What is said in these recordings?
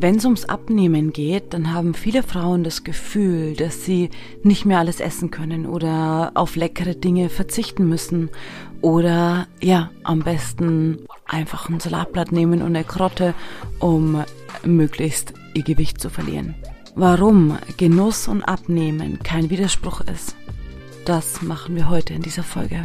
Wenn es ums Abnehmen geht, dann haben viele Frauen das Gefühl, dass sie nicht mehr alles essen können oder auf leckere Dinge verzichten müssen oder ja, am besten einfach ein Salatblatt nehmen und eine Krotte, um möglichst ihr Gewicht zu verlieren. Warum Genuss und Abnehmen kein Widerspruch ist, das machen wir heute in dieser Folge.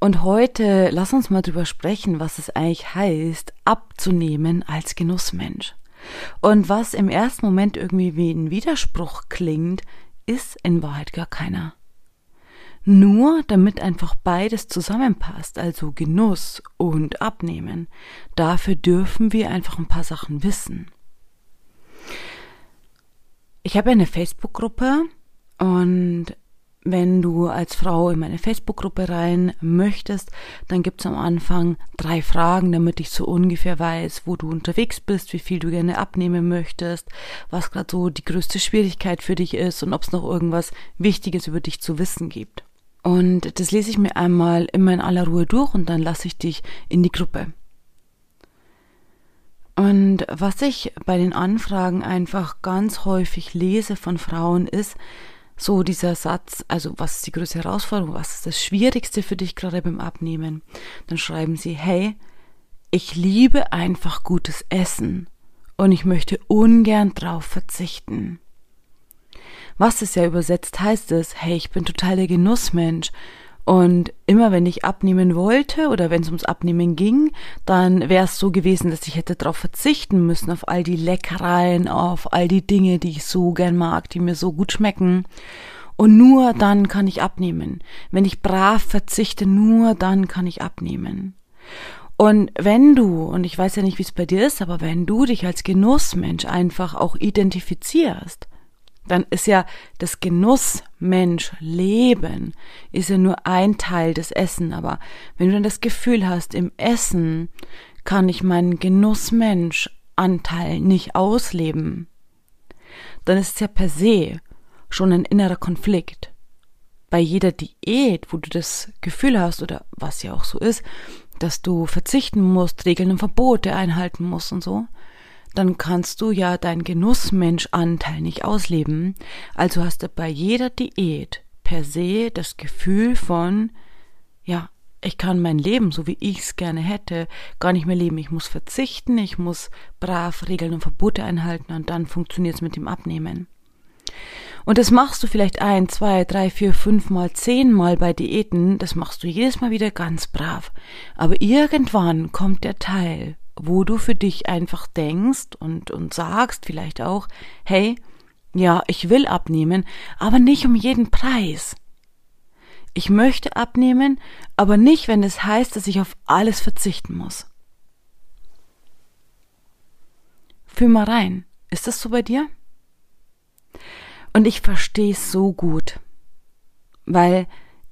Und heute lass uns mal drüber sprechen, was es eigentlich heißt, abzunehmen als Genussmensch. Und was im ersten Moment irgendwie wie ein Widerspruch klingt, ist in Wahrheit gar keiner. Nur damit einfach beides zusammenpasst, also Genuss und Abnehmen, dafür dürfen wir einfach ein paar Sachen wissen. Ich habe eine Facebook-Gruppe und wenn du als Frau in meine Facebook-Gruppe rein möchtest, dann gibt es am Anfang drei Fragen, damit ich so ungefähr weiß, wo du unterwegs bist, wie viel du gerne abnehmen möchtest, was gerade so die größte Schwierigkeit für dich ist und ob es noch irgendwas Wichtiges über dich zu wissen gibt. Und das lese ich mir einmal immer in aller Ruhe durch und dann lasse ich dich in die Gruppe. Und was ich bei den Anfragen einfach ganz häufig lese von Frauen ist, so dieser Satz, also was ist die größte Herausforderung, was ist das Schwierigste für dich gerade beim Abnehmen? Dann schreiben sie, hey, ich liebe einfach gutes Essen und ich möchte ungern drauf verzichten. Was es ja übersetzt heißt es, hey, ich bin total der Genussmensch und immer wenn ich abnehmen wollte oder wenn es ums Abnehmen ging, dann wäre es so gewesen, dass ich hätte darauf verzichten müssen, auf all die Leckereien, auf all die Dinge, die ich so gern mag, die mir so gut schmecken. Und nur dann kann ich abnehmen. Wenn ich brav verzichte, nur dann kann ich abnehmen. Und wenn du, und ich weiß ja nicht, wie es bei dir ist, aber wenn du dich als Genussmensch einfach auch identifizierst, dann ist ja das Genuss Mensch Leben ist ja nur ein Teil des Essen, aber wenn du dann das Gefühl hast, im Essen kann ich meinen Genussmensch Anteil nicht ausleben, dann ist es ja per se schon ein innerer Konflikt. Bei jeder Diät, wo du das Gefühl hast, oder was ja auch so ist, dass du verzichten musst, Regeln und Verbote einhalten musst und so, dann kannst du ja dein Genussmensch-Anteil nicht ausleben. Also hast du bei jeder Diät per se das Gefühl von, ja, ich kann mein Leben, so wie ich es gerne hätte, gar nicht mehr leben. Ich muss verzichten, ich muss brav Regeln und Verbote einhalten und dann funktioniert es mit dem Abnehmen. Und das machst du vielleicht ein, zwei, drei, vier, fünf mal, zehn Mal bei Diäten, das machst du jedes Mal wieder ganz brav. Aber irgendwann kommt der Teil, wo du für dich einfach denkst und, und sagst vielleicht auch, hey, ja, ich will abnehmen, aber nicht um jeden Preis. Ich möchte abnehmen, aber nicht, wenn es heißt, dass ich auf alles verzichten muss. Fühl mal rein. Ist das so bei dir? Und ich verstehe es so gut. Weil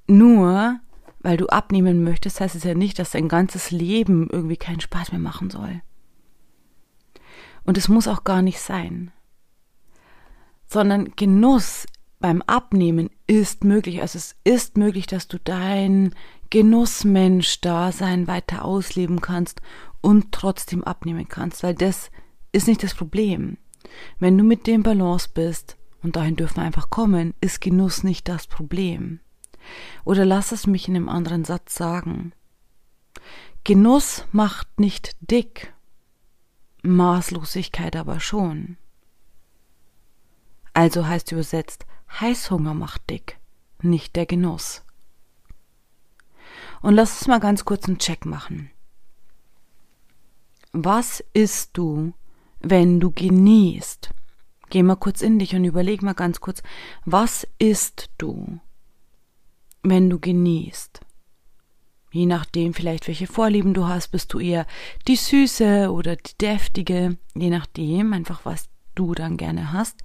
nur weil du abnehmen möchtest, heißt es ja nicht, dass dein ganzes Leben irgendwie keinen Spaß mehr machen soll. Und es muss auch gar nicht sein. Sondern Genuss beim Abnehmen ist möglich. Also es ist möglich, dass du dein Genussmensch-Dasein weiter ausleben kannst und trotzdem abnehmen kannst, weil das ist nicht das Problem. Wenn du mit dem Balance bist, und dahin dürfen wir einfach kommen, ist Genuss nicht das Problem. Oder lass es mich in einem anderen Satz sagen. Genuss macht nicht dick, Maßlosigkeit aber schon. Also heißt übersetzt, Heißhunger macht dick, nicht der Genuss. Und lass uns mal ganz kurz einen Check machen. Was isst du, wenn du genießt? Geh mal kurz in dich und überleg mal ganz kurz, was isst du, wenn du genießt. Je nachdem vielleicht, welche Vorlieben du hast, bist du eher die süße oder die deftige, je nachdem, einfach was du dann gerne hast.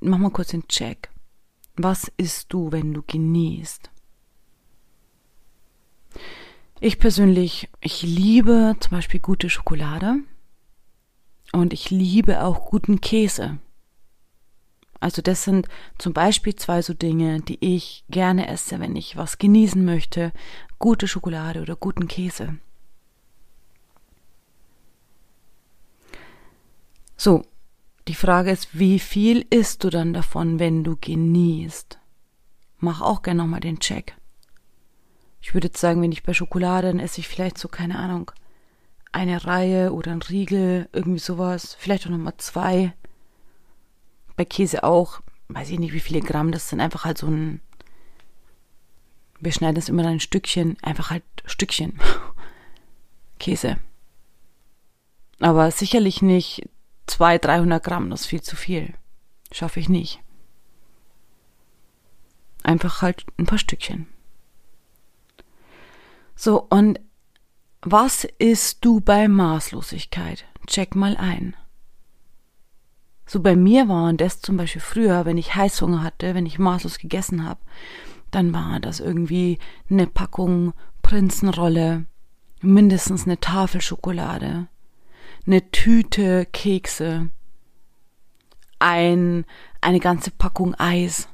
Mach mal kurz den Check. Was isst du, wenn du genießt? Ich persönlich, ich liebe zum Beispiel gute Schokolade und ich liebe auch guten Käse. Also das sind zum Beispiel zwei so Dinge, die ich gerne esse, wenn ich was genießen möchte. Gute Schokolade oder guten Käse. So, die Frage ist, wie viel isst du dann davon, wenn du genießt? Mach auch gerne nochmal den Check. Ich würde jetzt sagen, wenn ich bei Schokolade, dann esse ich vielleicht so, keine Ahnung, eine Reihe oder ein Riegel, irgendwie sowas, vielleicht auch nochmal zwei. Bei Käse auch, weiß ich nicht, wie viele Gramm, das sind einfach halt so ein, wir schneiden das immer ein Stückchen, einfach halt Stückchen Käse. Aber sicherlich nicht 200, 300 Gramm, das ist viel zu viel. Schaffe ich nicht. Einfach halt ein paar Stückchen. So, und was isst du bei Maßlosigkeit? Check mal ein. So bei mir war das zum Beispiel früher, wenn ich Heißhunger hatte, wenn ich maßlos gegessen habe, dann war das irgendwie eine Packung Prinzenrolle, mindestens eine Tafel Schokolade, eine Tüte Kekse, ein, eine ganze Packung Eis.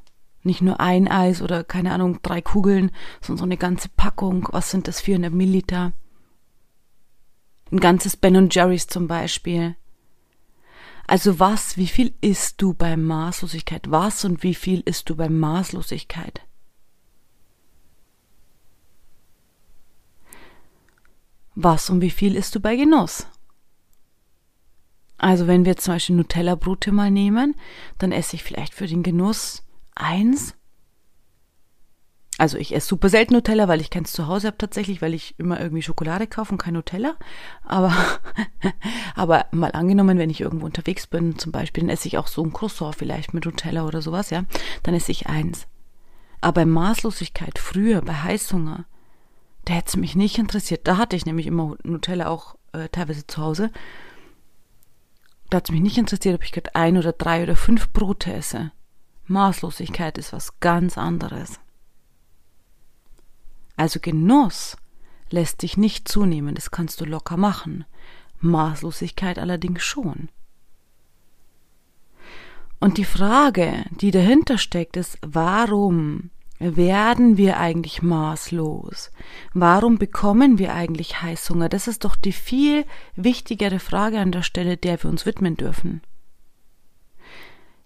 Nicht nur ein Eis oder keine Ahnung, drei Kugeln, sondern so eine ganze Packung. Was sind das 400 Milliliter? Ein ganzes Ben Jerry's zum Beispiel. Also was, wie viel isst du bei Maßlosigkeit? Was und wie viel isst du bei Maßlosigkeit? Was und wie viel isst du bei Genuss? Also wenn wir zum Beispiel Nutella-Brote mal nehmen, dann esse ich vielleicht für den Genuss eins. Also ich esse super selten Nutella, weil ich keins zu Hause habe tatsächlich, weil ich immer irgendwie Schokolade kaufe und kein Nutella. Aber, aber mal angenommen, wenn ich irgendwo unterwegs bin, zum Beispiel, dann esse ich auch so ein Croissant vielleicht mit Nutella oder sowas, ja. Dann esse ich eins. Aber bei Maßlosigkeit, früher, bei Heißhunger, da hätte es mich nicht interessiert. Da hatte ich nämlich immer Nutella auch äh, teilweise zu Hause da hat es mich nicht interessiert, ob ich gerade ein oder drei oder fünf Brote esse. Maßlosigkeit ist was ganz anderes. Also Genuss lässt sich nicht zunehmen, das kannst du locker machen. Maßlosigkeit allerdings schon. Und die Frage, die dahinter steckt, ist, warum werden wir eigentlich maßlos? Warum bekommen wir eigentlich Heißhunger? Das ist doch die viel wichtigere Frage an der Stelle, der wir uns widmen dürfen.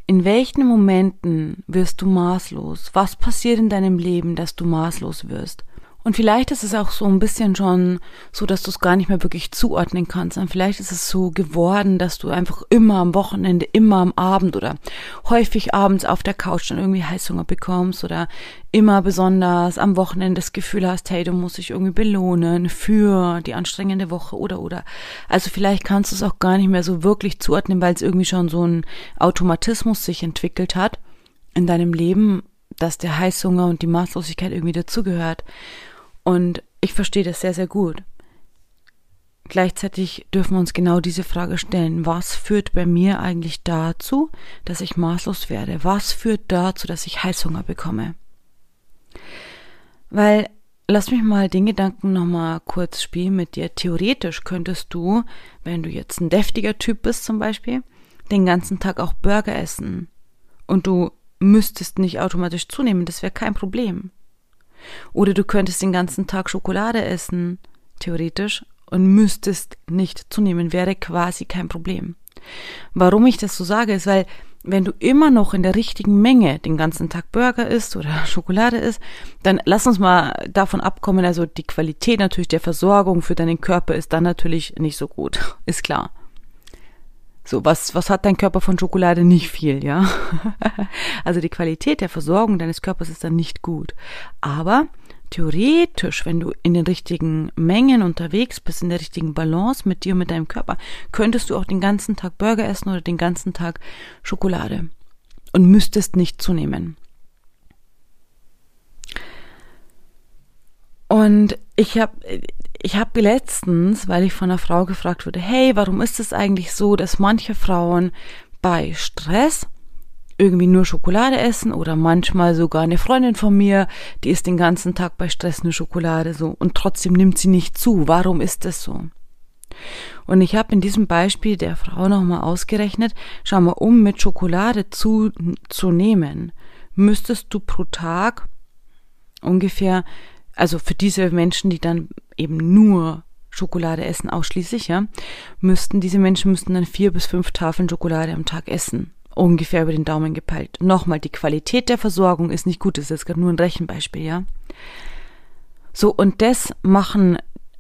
In welchen Momenten wirst du maßlos? Was passiert in deinem Leben, dass du maßlos wirst? Und vielleicht ist es auch so ein bisschen schon so, dass du es gar nicht mehr wirklich zuordnen kannst. Und vielleicht ist es so geworden, dass du einfach immer am Wochenende, immer am Abend oder häufig abends auf der Couch dann irgendwie Heißhunger bekommst oder immer besonders am Wochenende das Gefühl hast, hey, du musst dich irgendwie belohnen für die anstrengende Woche oder oder. Also vielleicht kannst du es auch gar nicht mehr so wirklich zuordnen, weil es irgendwie schon so ein Automatismus sich entwickelt hat in deinem Leben, dass der Heißhunger und die Maßlosigkeit irgendwie dazugehört. Und ich verstehe das sehr, sehr gut. Gleichzeitig dürfen wir uns genau diese Frage stellen. Was führt bei mir eigentlich dazu, dass ich maßlos werde? Was führt dazu, dass ich Heißhunger bekomme? Weil, lass mich mal den Gedanken nochmal kurz spielen mit dir. Theoretisch könntest du, wenn du jetzt ein deftiger Typ bist zum Beispiel, den ganzen Tag auch Burger essen. Und du müsstest nicht automatisch zunehmen, das wäre kein Problem. Oder du könntest den ganzen Tag Schokolade essen, theoretisch, und müsstest nicht zunehmen, wäre quasi kein Problem. Warum ich das so sage, ist, weil wenn du immer noch in der richtigen Menge den ganzen Tag Burger isst oder Schokolade isst, dann lass uns mal davon abkommen, also die Qualität natürlich der Versorgung für deinen Körper ist dann natürlich nicht so gut, ist klar. So, was, was hat dein Körper von Schokolade? Nicht viel, ja. also die Qualität der Versorgung deines Körpers ist dann nicht gut. Aber theoretisch, wenn du in den richtigen Mengen unterwegs bist, in der richtigen Balance mit dir und mit deinem Körper, könntest du auch den ganzen Tag Burger essen oder den ganzen Tag Schokolade und müsstest nicht zunehmen. Und ich habe ich hab letztens, weil ich von einer Frau gefragt wurde, hey, warum ist es eigentlich so, dass manche Frauen bei Stress irgendwie nur Schokolade essen oder manchmal sogar eine Freundin von mir, die isst den ganzen Tag bei Stress nur Schokolade so und trotzdem nimmt sie nicht zu. Warum ist das so? Und ich habe in diesem Beispiel der Frau nochmal ausgerechnet, schau mal, um mit Schokolade zu, zu nehmen, müsstest du pro Tag ungefähr, also für diese Menschen, die dann eben nur Schokolade essen, ausschließlich, ja, müssten, diese Menschen müssten dann vier bis fünf Tafeln Schokolade am Tag essen. Ungefähr über den Daumen gepeilt. Nochmal, die Qualität der Versorgung ist nicht gut, das ist jetzt gerade nur ein Rechenbeispiel, ja. So, und das machen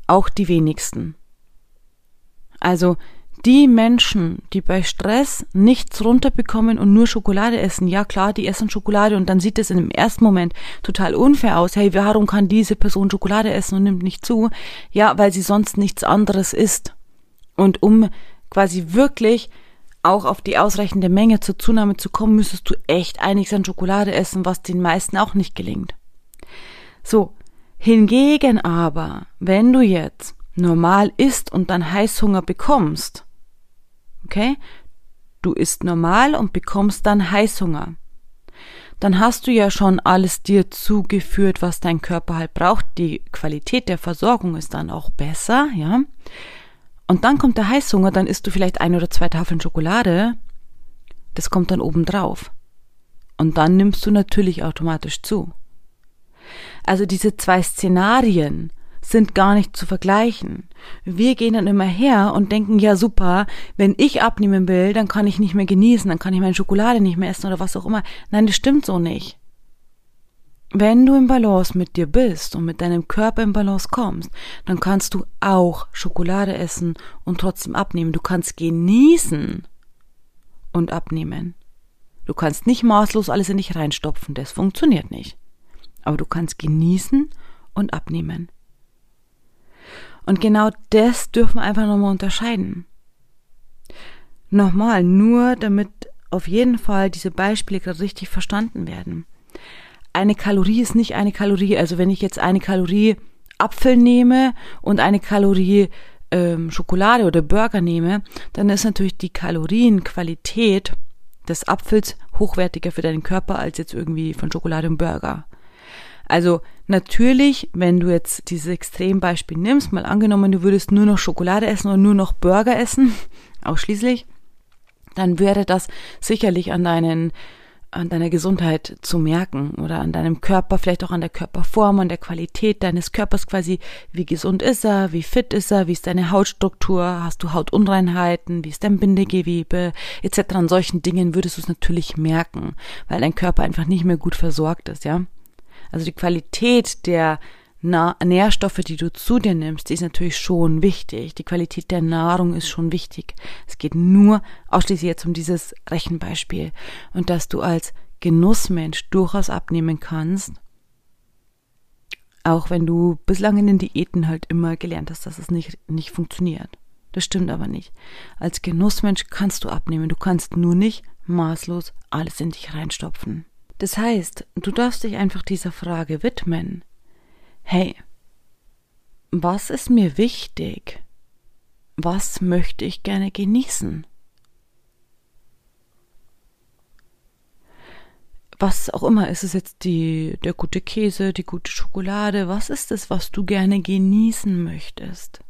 auch die wenigsten. Also die Menschen, die bei Stress nichts runterbekommen und nur Schokolade essen, ja klar, die essen Schokolade und dann sieht es in dem ersten Moment total unfair aus. Hey, warum kann diese Person Schokolade essen und nimmt nicht zu? Ja, weil sie sonst nichts anderes isst. Und um quasi wirklich auch auf die ausreichende Menge zur Zunahme zu kommen, müsstest du echt einiges an Schokolade essen, was den meisten auch nicht gelingt. So, hingegen aber, wenn du jetzt normal isst und dann Heißhunger bekommst, okay, du isst normal und bekommst dann Heißhunger, dann hast du ja schon alles dir zugeführt, was dein Körper halt braucht. Die Qualität der Versorgung ist dann auch besser, ja. Und dann kommt der Heißhunger, dann isst du vielleicht ein oder zwei Tafeln Schokolade. Das kommt dann oben drauf. Und dann nimmst du natürlich automatisch zu. Also diese zwei Szenarien, sind gar nicht zu vergleichen. Wir gehen dann immer her und denken, ja super, wenn ich abnehmen will, dann kann ich nicht mehr genießen, dann kann ich meine Schokolade nicht mehr essen oder was auch immer. Nein, das stimmt so nicht. Wenn du im Balance mit dir bist und mit deinem Körper im Balance kommst, dann kannst du auch Schokolade essen und trotzdem abnehmen. Du kannst genießen und abnehmen. Du kannst nicht maßlos alles in dich reinstopfen, das funktioniert nicht. Aber du kannst genießen und abnehmen. Und genau das dürfen wir einfach nochmal unterscheiden. Nochmal, nur damit auf jeden Fall diese Beispiele gerade richtig verstanden werden. Eine Kalorie ist nicht eine Kalorie. Also wenn ich jetzt eine Kalorie Apfel nehme und eine Kalorie ähm, Schokolade oder Burger nehme, dann ist natürlich die Kalorienqualität des Apfels hochwertiger für deinen Körper als jetzt irgendwie von Schokolade und Burger. Also natürlich, wenn du jetzt dieses Extrembeispiel nimmst, mal angenommen, du würdest nur noch Schokolade essen oder nur noch Burger essen, ausschließlich, dann wäre das sicherlich an deinen an deiner Gesundheit zu merken oder an deinem Körper, vielleicht auch an der Körperform, an der Qualität deines Körpers quasi, wie gesund ist er, wie fit ist er, wie ist deine Hautstruktur, hast du Hautunreinheiten, wie ist dein Bindegewebe, etc. An solchen Dingen würdest du es natürlich merken, weil dein Körper einfach nicht mehr gut versorgt ist, ja. Also die Qualität der Na Nährstoffe, die du zu dir nimmst, die ist natürlich schon wichtig. Die Qualität der Nahrung ist schon wichtig. Es geht nur ausschließlich jetzt um dieses Rechenbeispiel und dass du als Genussmensch durchaus abnehmen kannst, auch wenn du bislang in den Diäten halt immer gelernt hast, dass es nicht, nicht funktioniert. Das stimmt aber nicht. Als Genussmensch kannst du abnehmen, du kannst nur nicht maßlos alles in dich reinstopfen. Das heißt, du darfst dich einfach dieser Frage widmen. Hey, was ist mir wichtig? Was möchte ich gerne genießen? Was auch immer, ist es jetzt die, der gute Käse, die gute Schokolade? Was ist es, was du gerne genießen möchtest?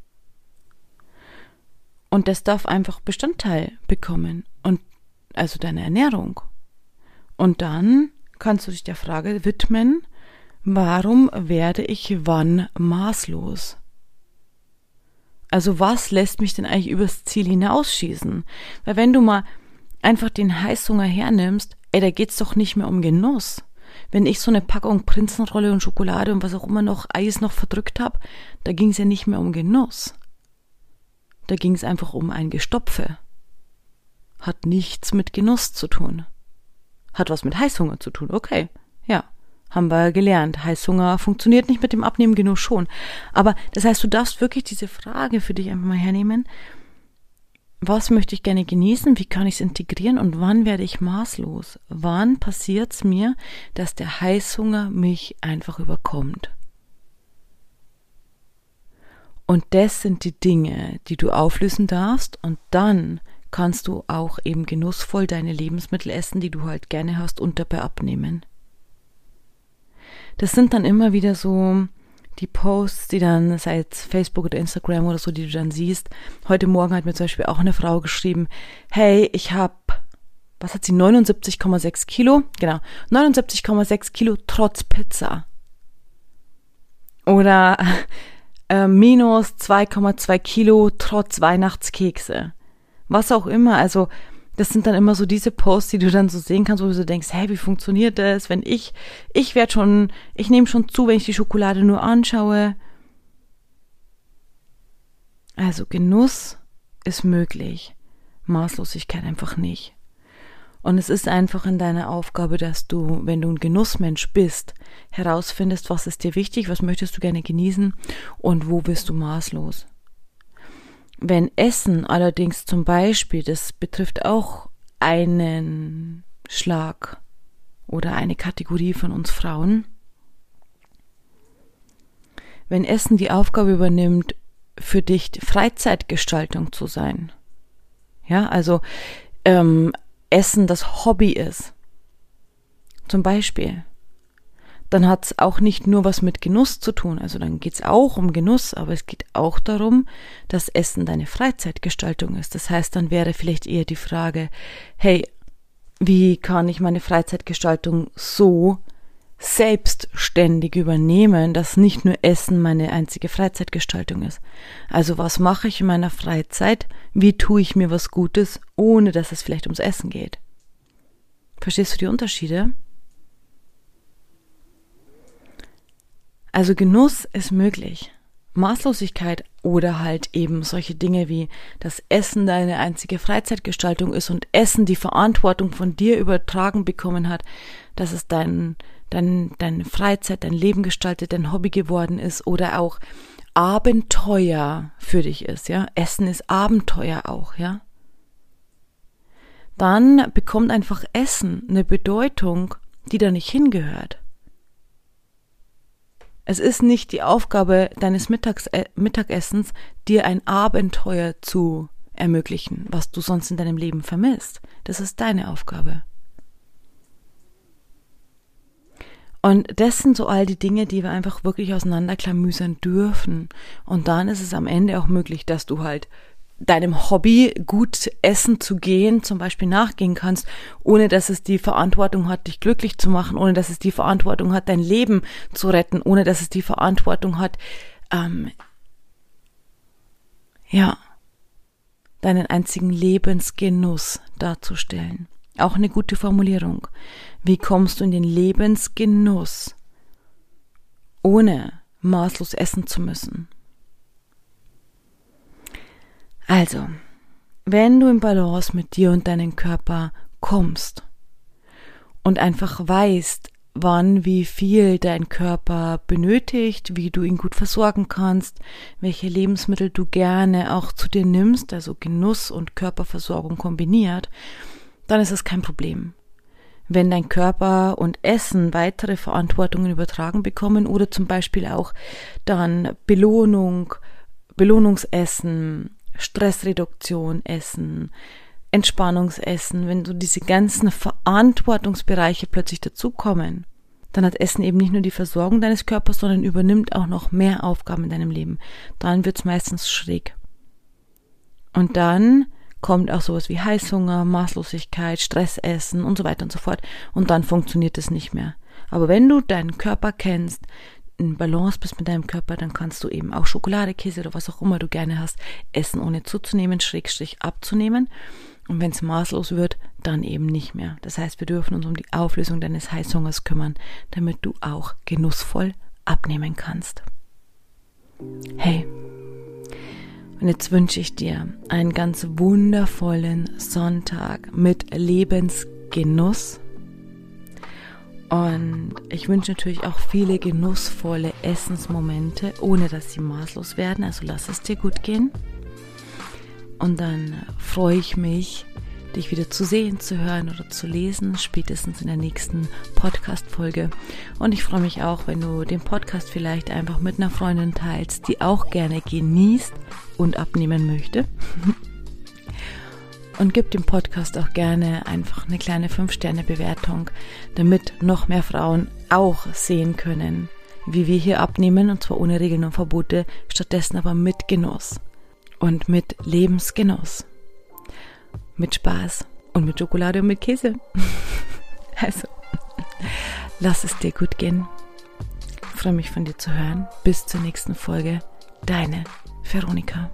Und das darf einfach Bestandteil bekommen und also deine Ernährung. Und dann kannst du dich der Frage widmen, warum werde ich wann maßlos? Also was lässt mich denn eigentlich übers Ziel hinausschießen? Weil wenn du mal einfach den Heißhunger hernimmst, ey, da geht's doch nicht mehr um Genuss. Wenn ich so eine Packung Prinzenrolle und Schokolade und was auch immer noch Eis noch verdrückt habe, da ging's ja nicht mehr um Genuss. Da ging's einfach um ein Gestopfe. Hat nichts mit Genuss zu tun. Hat was mit Heißhunger zu tun. Okay. Ja. Haben wir gelernt. Heißhunger funktioniert nicht mit dem Abnehmen genug schon. Aber das heißt, du darfst wirklich diese Frage für dich einfach mal hernehmen. Was möchte ich gerne genießen? Wie kann ich es integrieren? Und wann werde ich maßlos? Wann passiert es mir, dass der Heißhunger mich einfach überkommt? Und das sind die Dinge, die du auflösen darfst und dann kannst du auch eben genussvoll deine Lebensmittel essen, die du halt gerne hast und dabei abnehmen. Das sind dann immer wieder so die Posts, die dann, sei es Facebook oder Instagram oder so, die du dann siehst. Heute Morgen hat mir zum Beispiel auch eine Frau geschrieben, hey, ich habe, was hat sie, 79,6 Kilo? Genau, 79,6 Kilo trotz Pizza. Oder äh, minus 2,2 Kilo trotz Weihnachtskekse. Was auch immer, also das sind dann immer so diese Posts, die du dann so sehen kannst, wo du so denkst, hey, wie funktioniert das? Wenn ich, ich werde schon, ich nehme schon zu, wenn ich die Schokolade nur anschaue. Also Genuss ist möglich, Maßlosigkeit einfach nicht. Und es ist einfach in deiner Aufgabe, dass du, wenn du ein Genussmensch bist, herausfindest, was ist dir wichtig, was möchtest du gerne genießen und wo bist du maßlos. Wenn Essen allerdings zum Beispiel, das betrifft auch einen Schlag oder eine Kategorie von uns Frauen, wenn Essen die Aufgabe übernimmt, für dich Freizeitgestaltung zu sein, ja, also ähm, Essen das Hobby ist, zum Beispiel, dann hat es auch nicht nur was mit Genuss zu tun. Also dann geht es auch um Genuss, aber es geht auch darum, dass Essen deine Freizeitgestaltung ist. Das heißt, dann wäre vielleicht eher die Frage, hey, wie kann ich meine Freizeitgestaltung so selbstständig übernehmen, dass nicht nur Essen meine einzige Freizeitgestaltung ist. Also was mache ich in meiner Freizeit? Wie tue ich mir was Gutes, ohne dass es vielleicht ums Essen geht? Verstehst du die Unterschiede? Also Genuss ist möglich. Maßlosigkeit oder halt eben solche Dinge wie das Essen deine einzige Freizeitgestaltung ist und Essen die Verantwortung von dir übertragen bekommen hat, dass es dein, dein, deine Freizeit, dein Leben gestaltet, dein Hobby geworden ist oder auch Abenteuer für dich ist, ja. Essen ist Abenteuer auch, ja. Dann bekommt einfach Essen eine Bedeutung, die da nicht hingehört. Es ist nicht die Aufgabe deines Mittags äh, Mittagessens, dir ein Abenteuer zu ermöglichen, was du sonst in deinem Leben vermisst. Das ist deine Aufgabe. Und das sind so all die Dinge, die wir einfach wirklich auseinanderklamüsern dürfen. Und dann ist es am Ende auch möglich, dass du halt deinem Hobby gut essen zu gehen zum Beispiel nachgehen kannst, ohne dass es die Verantwortung hat, dich glücklich zu machen, ohne dass es die Verantwortung hat, dein Leben zu retten, ohne dass es die Verantwortung hat, ähm, ja, deinen einzigen Lebensgenuss darzustellen. Auch eine gute Formulierung. Wie kommst du in den Lebensgenuss, ohne maßlos essen zu müssen? Also, wenn du im Balance mit dir und deinem Körper kommst und einfach weißt, wann wie viel dein Körper benötigt, wie du ihn gut versorgen kannst, welche Lebensmittel du gerne auch zu dir nimmst, also Genuss und Körperversorgung kombiniert, dann ist es kein Problem. Wenn dein Körper und Essen weitere Verantwortungen übertragen bekommen oder zum Beispiel auch dann Belohnung, Belohnungsessen, Stressreduktion essen, Entspannungsessen, wenn so diese ganzen Verantwortungsbereiche plötzlich dazukommen, dann hat Essen eben nicht nur die Versorgung deines Körpers, sondern übernimmt auch noch mehr Aufgaben in deinem Leben. Dann wird's meistens schräg. Und dann kommt auch sowas wie Heißhunger, Maßlosigkeit, Stressessen und so weiter und so fort. Und dann funktioniert es nicht mehr. Aber wenn du deinen Körper kennst, in Balance bist mit deinem Körper, dann kannst du eben auch Schokolade, Käse oder was auch immer du gerne hast, essen, ohne zuzunehmen, schrägstrich abzunehmen. Und wenn es maßlos wird, dann eben nicht mehr. Das heißt, wir dürfen uns um die Auflösung deines Heißhungers kümmern, damit du auch genussvoll abnehmen kannst. Hey, und jetzt wünsche ich dir einen ganz wundervollen Sonntag mit Lebensgenuss und ich wünsche natürlich auch viele genussvolle Essensmomente, ohne dass sie maßlos werden. Also lass es dir gut gehen. Und dann freue ich mich, dich wieder zu sehen, zu hören oder zu lesen, spätestens in der nächsten Podcast-Folge. Und ich freue mich auch, wenn du den Podcast vielleicht einfach mit einer Freundin teilst, die auch gerne genießt und abnehmen möchte. Und gib dem Podcast auch gerne einfach eine kleine 5-Sterne-Bewertung, damit noch mehr Frauen auch sehen können, wie wir hier abnehmen, und zwar ohne Regeln und Verbote, stattdessen aber mit Genuss und mit Lebensgenuss mit Spaß und mit Schokolade und mit Käse. also, lass es dir gut gehen. Ich freue mich von dir zu hören. Bis zur nächsten Folge. Deine Veronika.